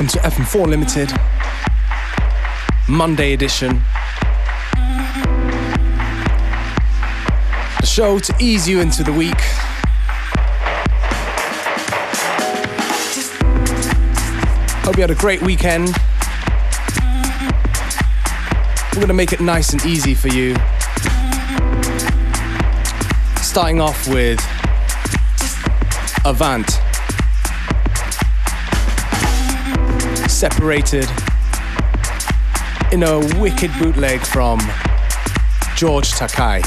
welcome to FM4 Limited, Monday edition. The show to ease you into the week. Hope you had a great weekend. We're going to make it nice and easy for you. Starting off with Avant. Separated in a wicked bootleg from George Takai.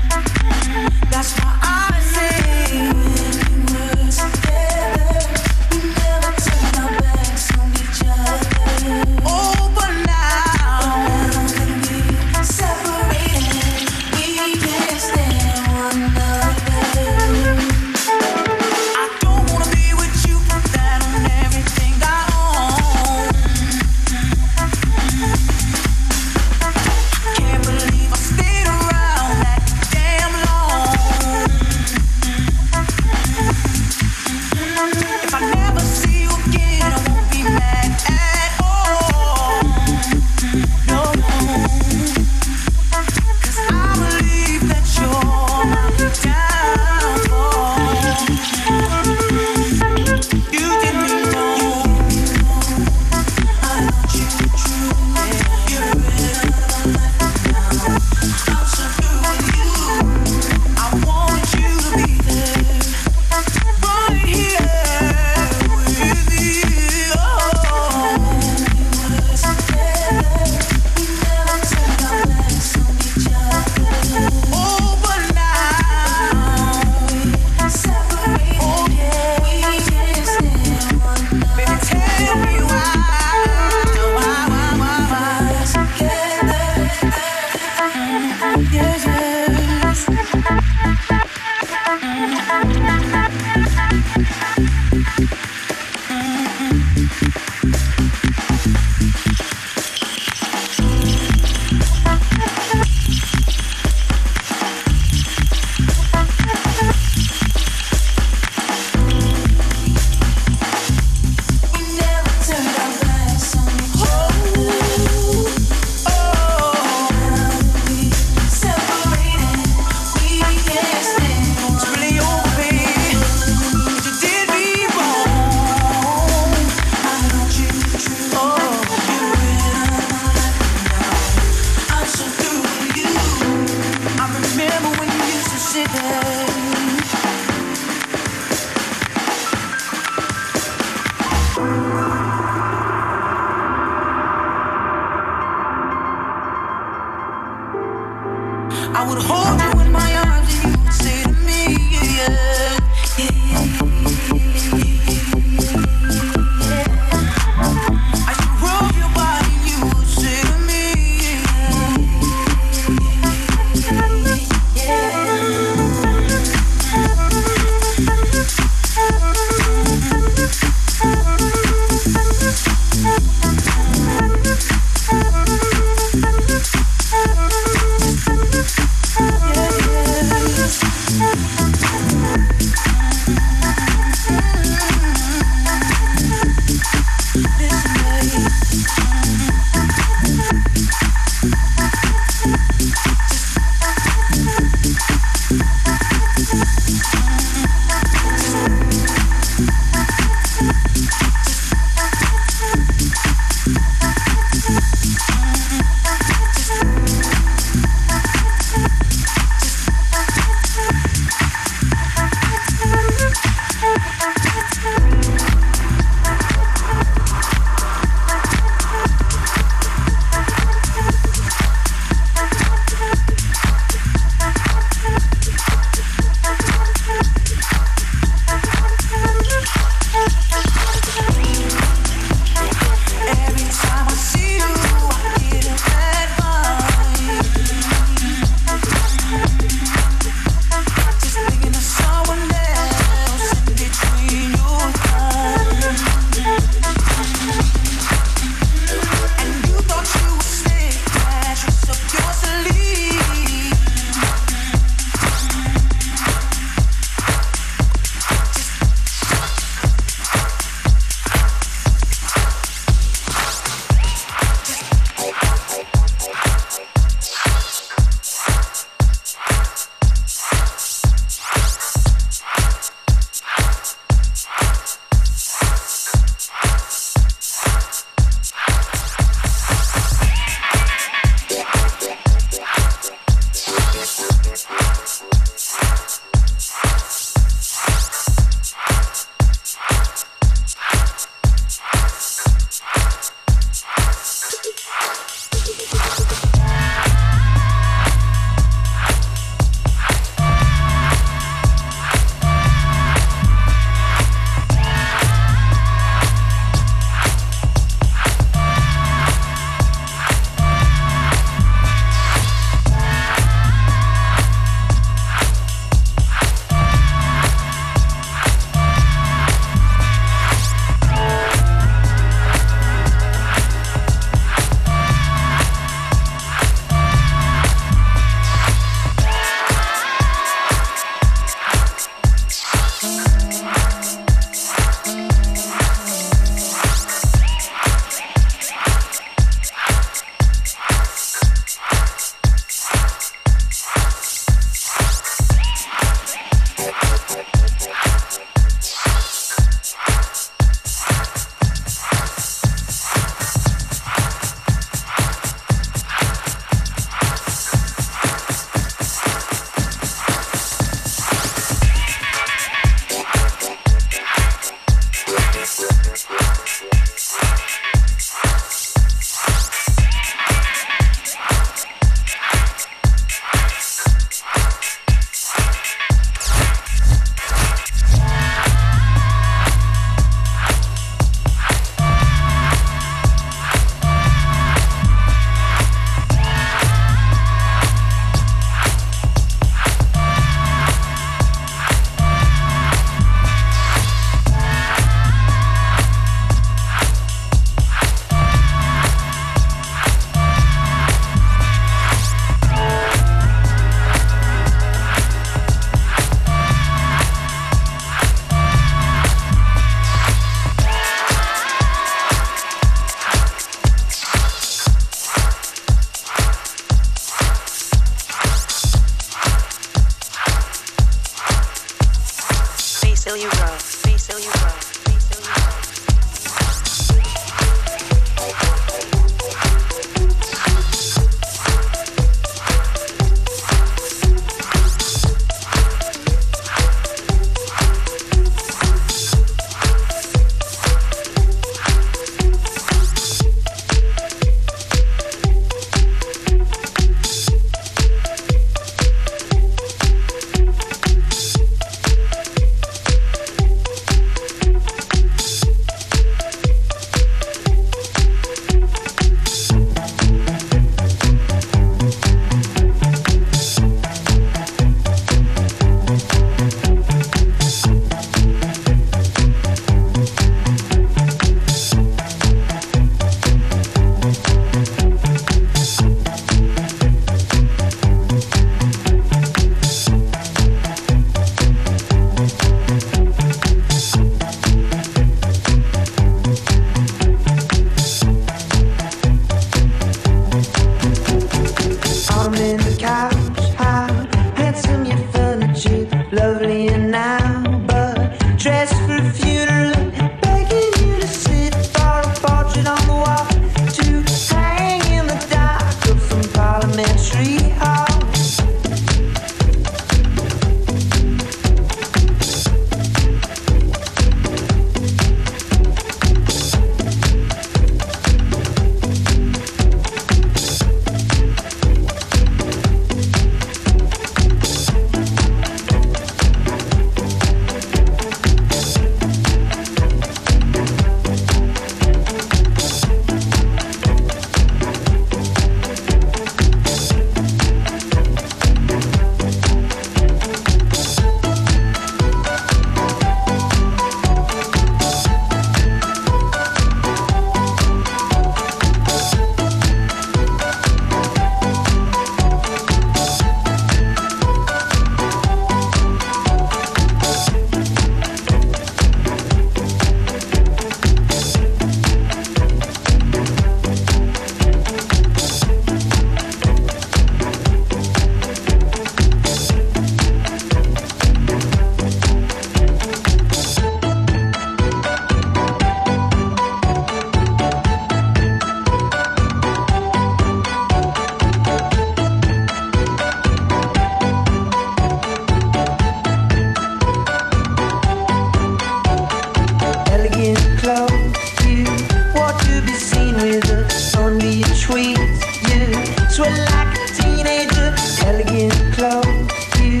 sexual like a teenager. Elegant clothes, you.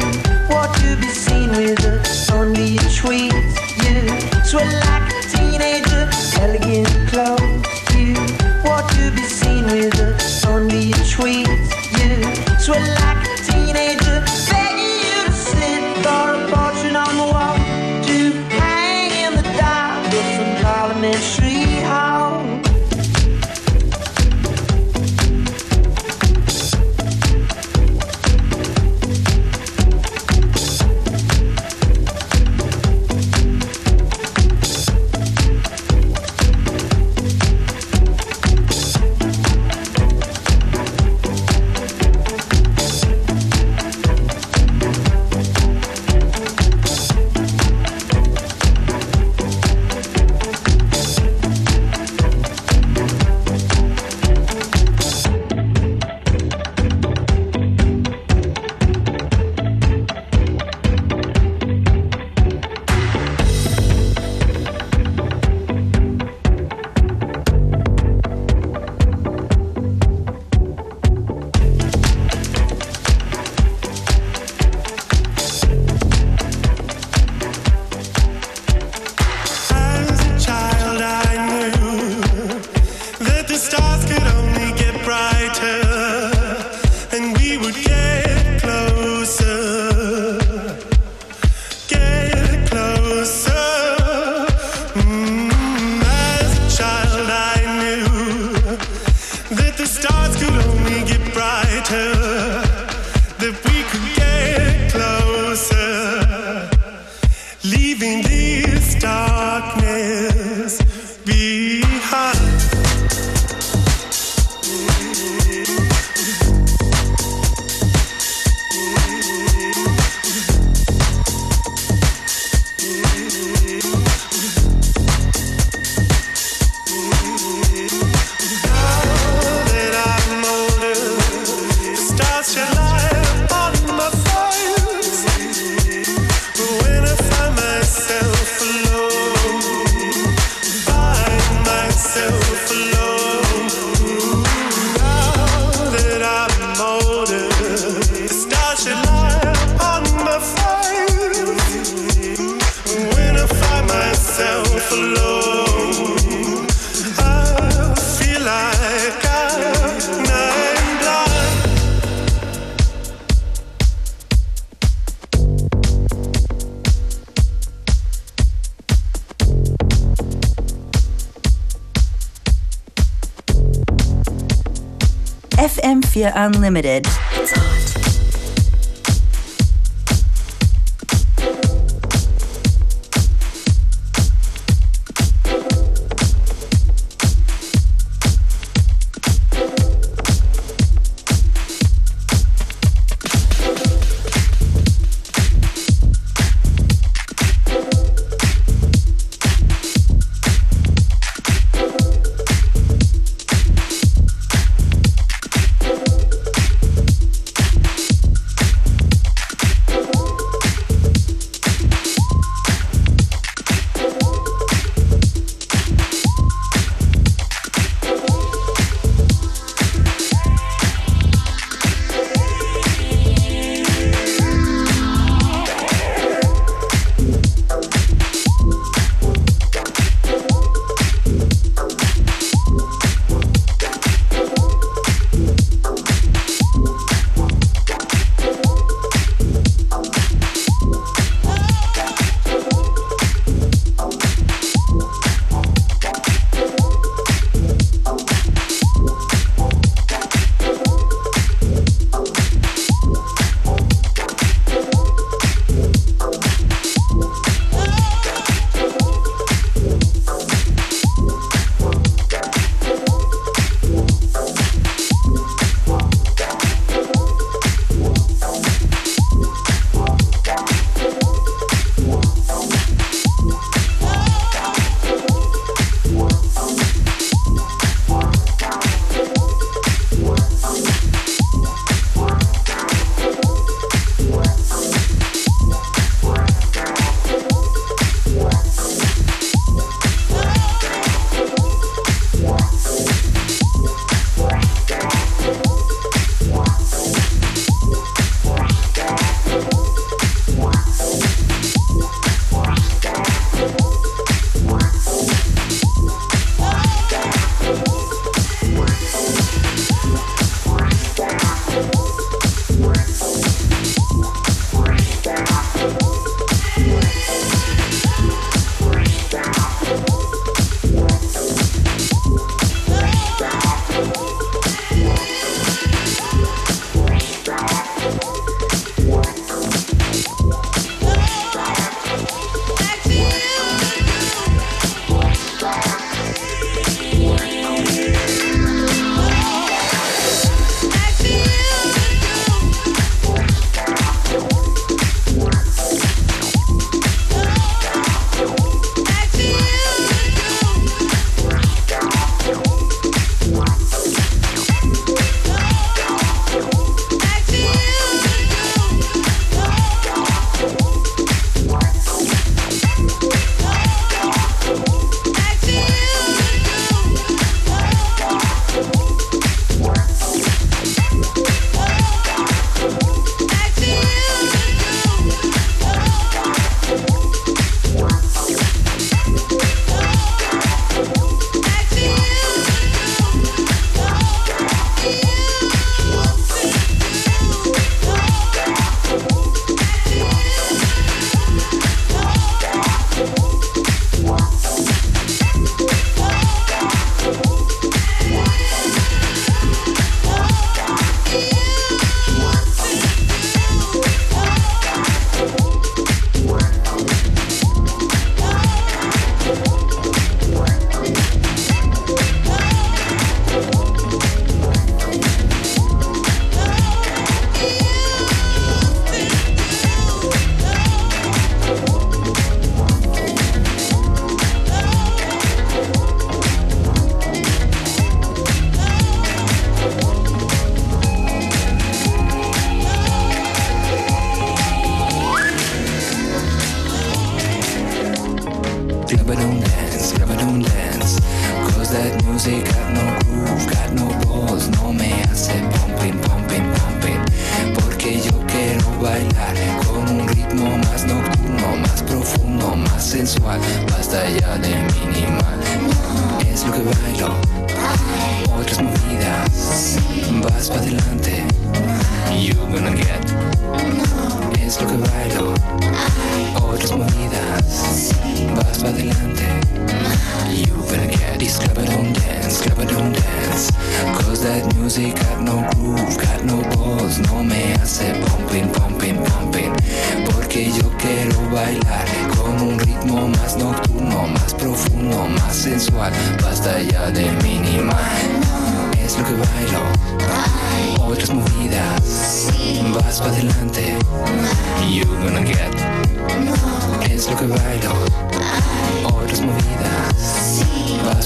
Want to be seen with us, Only a tweet, you. Sweat like Unlimited.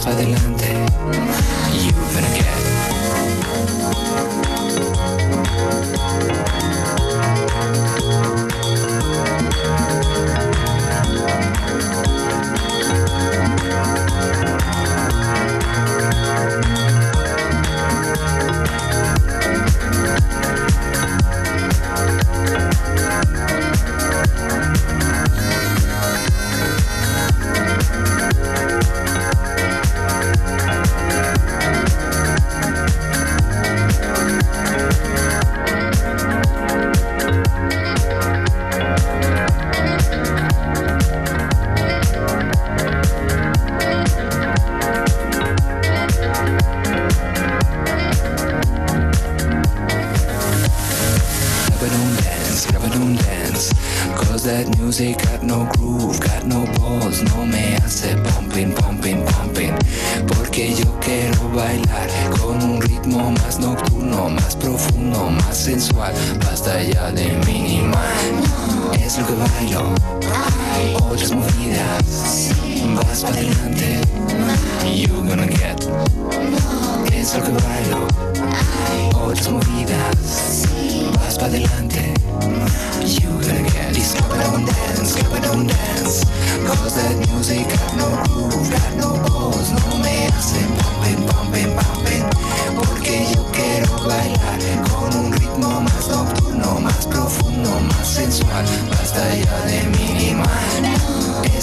adelante. You better get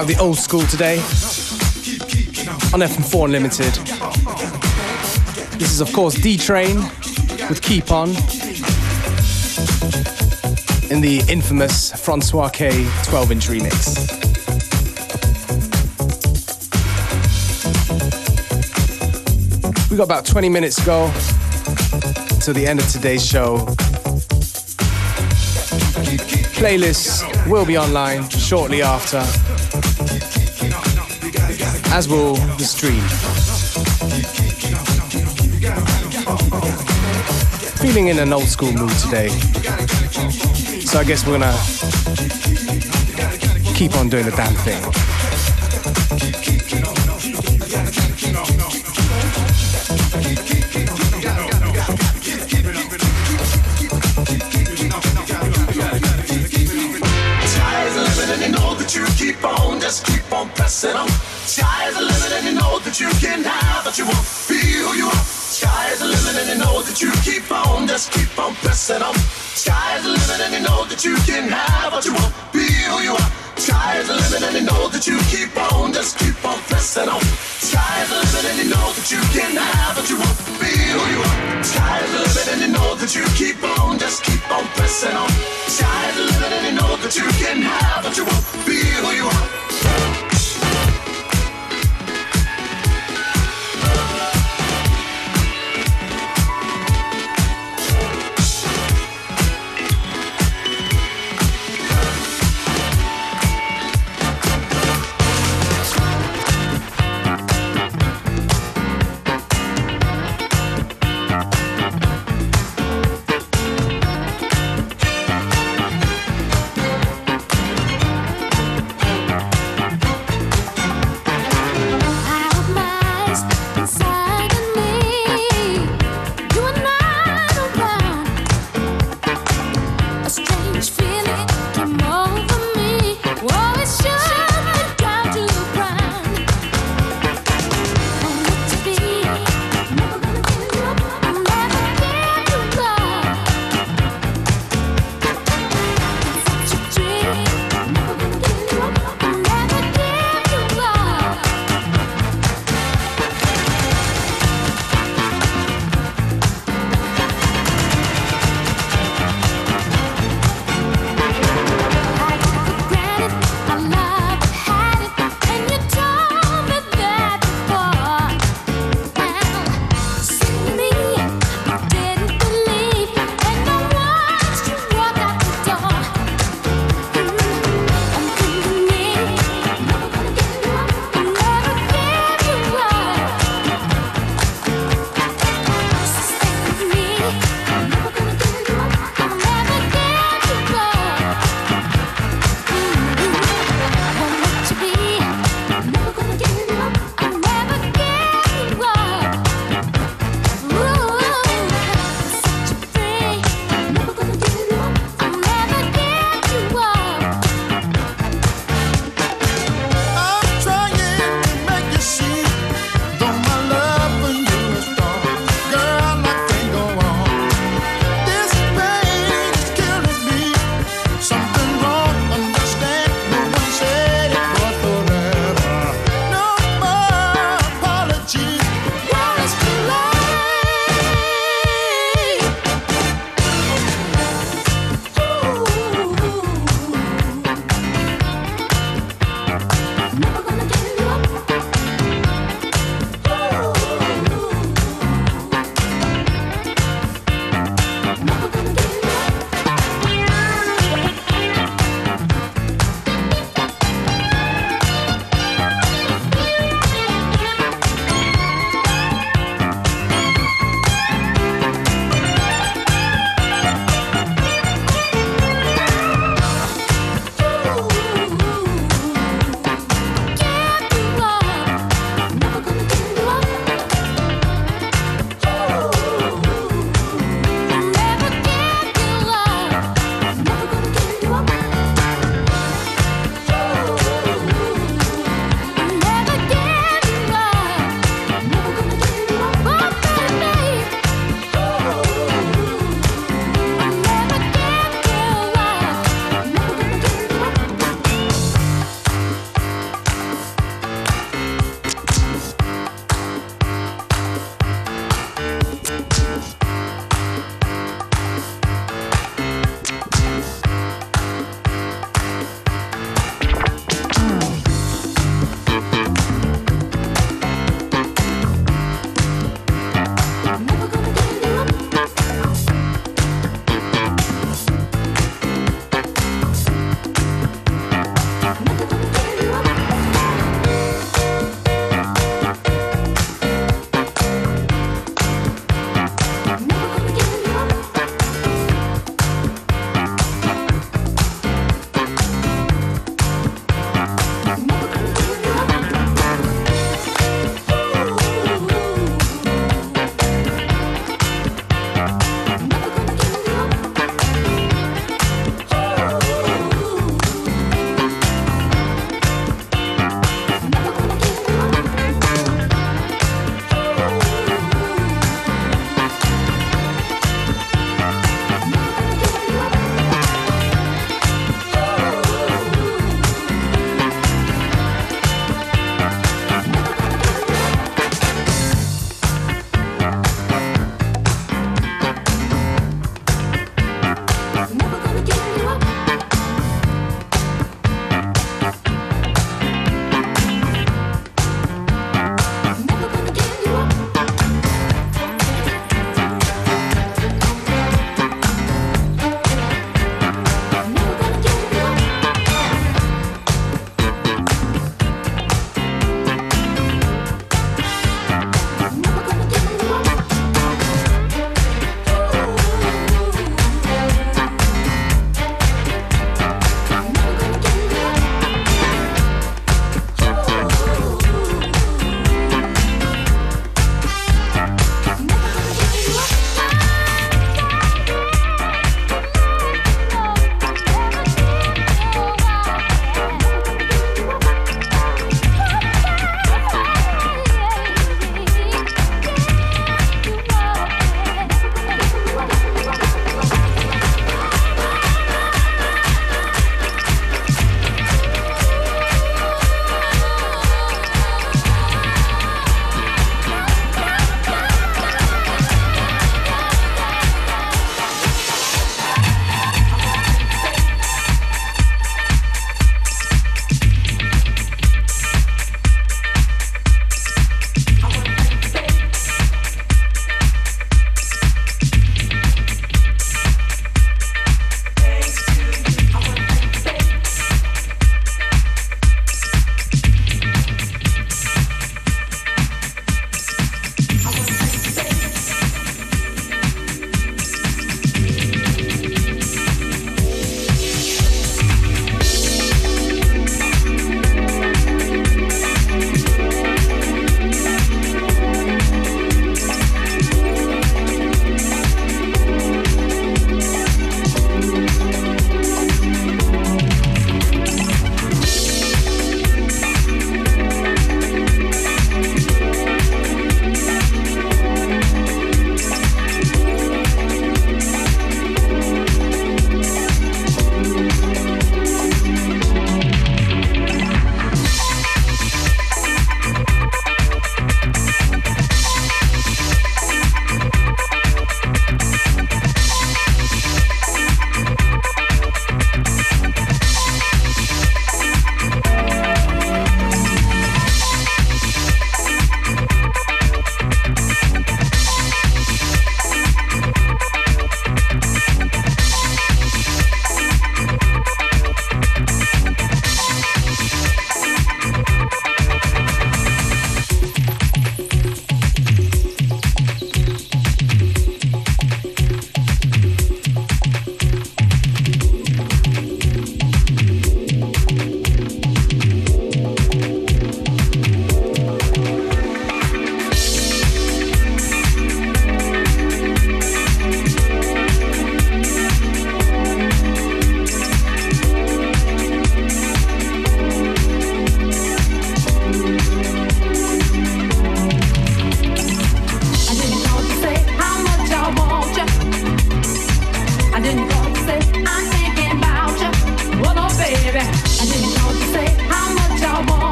out the old school today on FM4 Unlimited. This is, of course, D Train with Keep On in the infamous Francois K 12 inch remix. We got about 20 minutes to go to the end of today's show. Playlists will be online shortly after, as will the stream. Feeling in an old school mood today, so I guess we're gonna keep on doing the damn thing.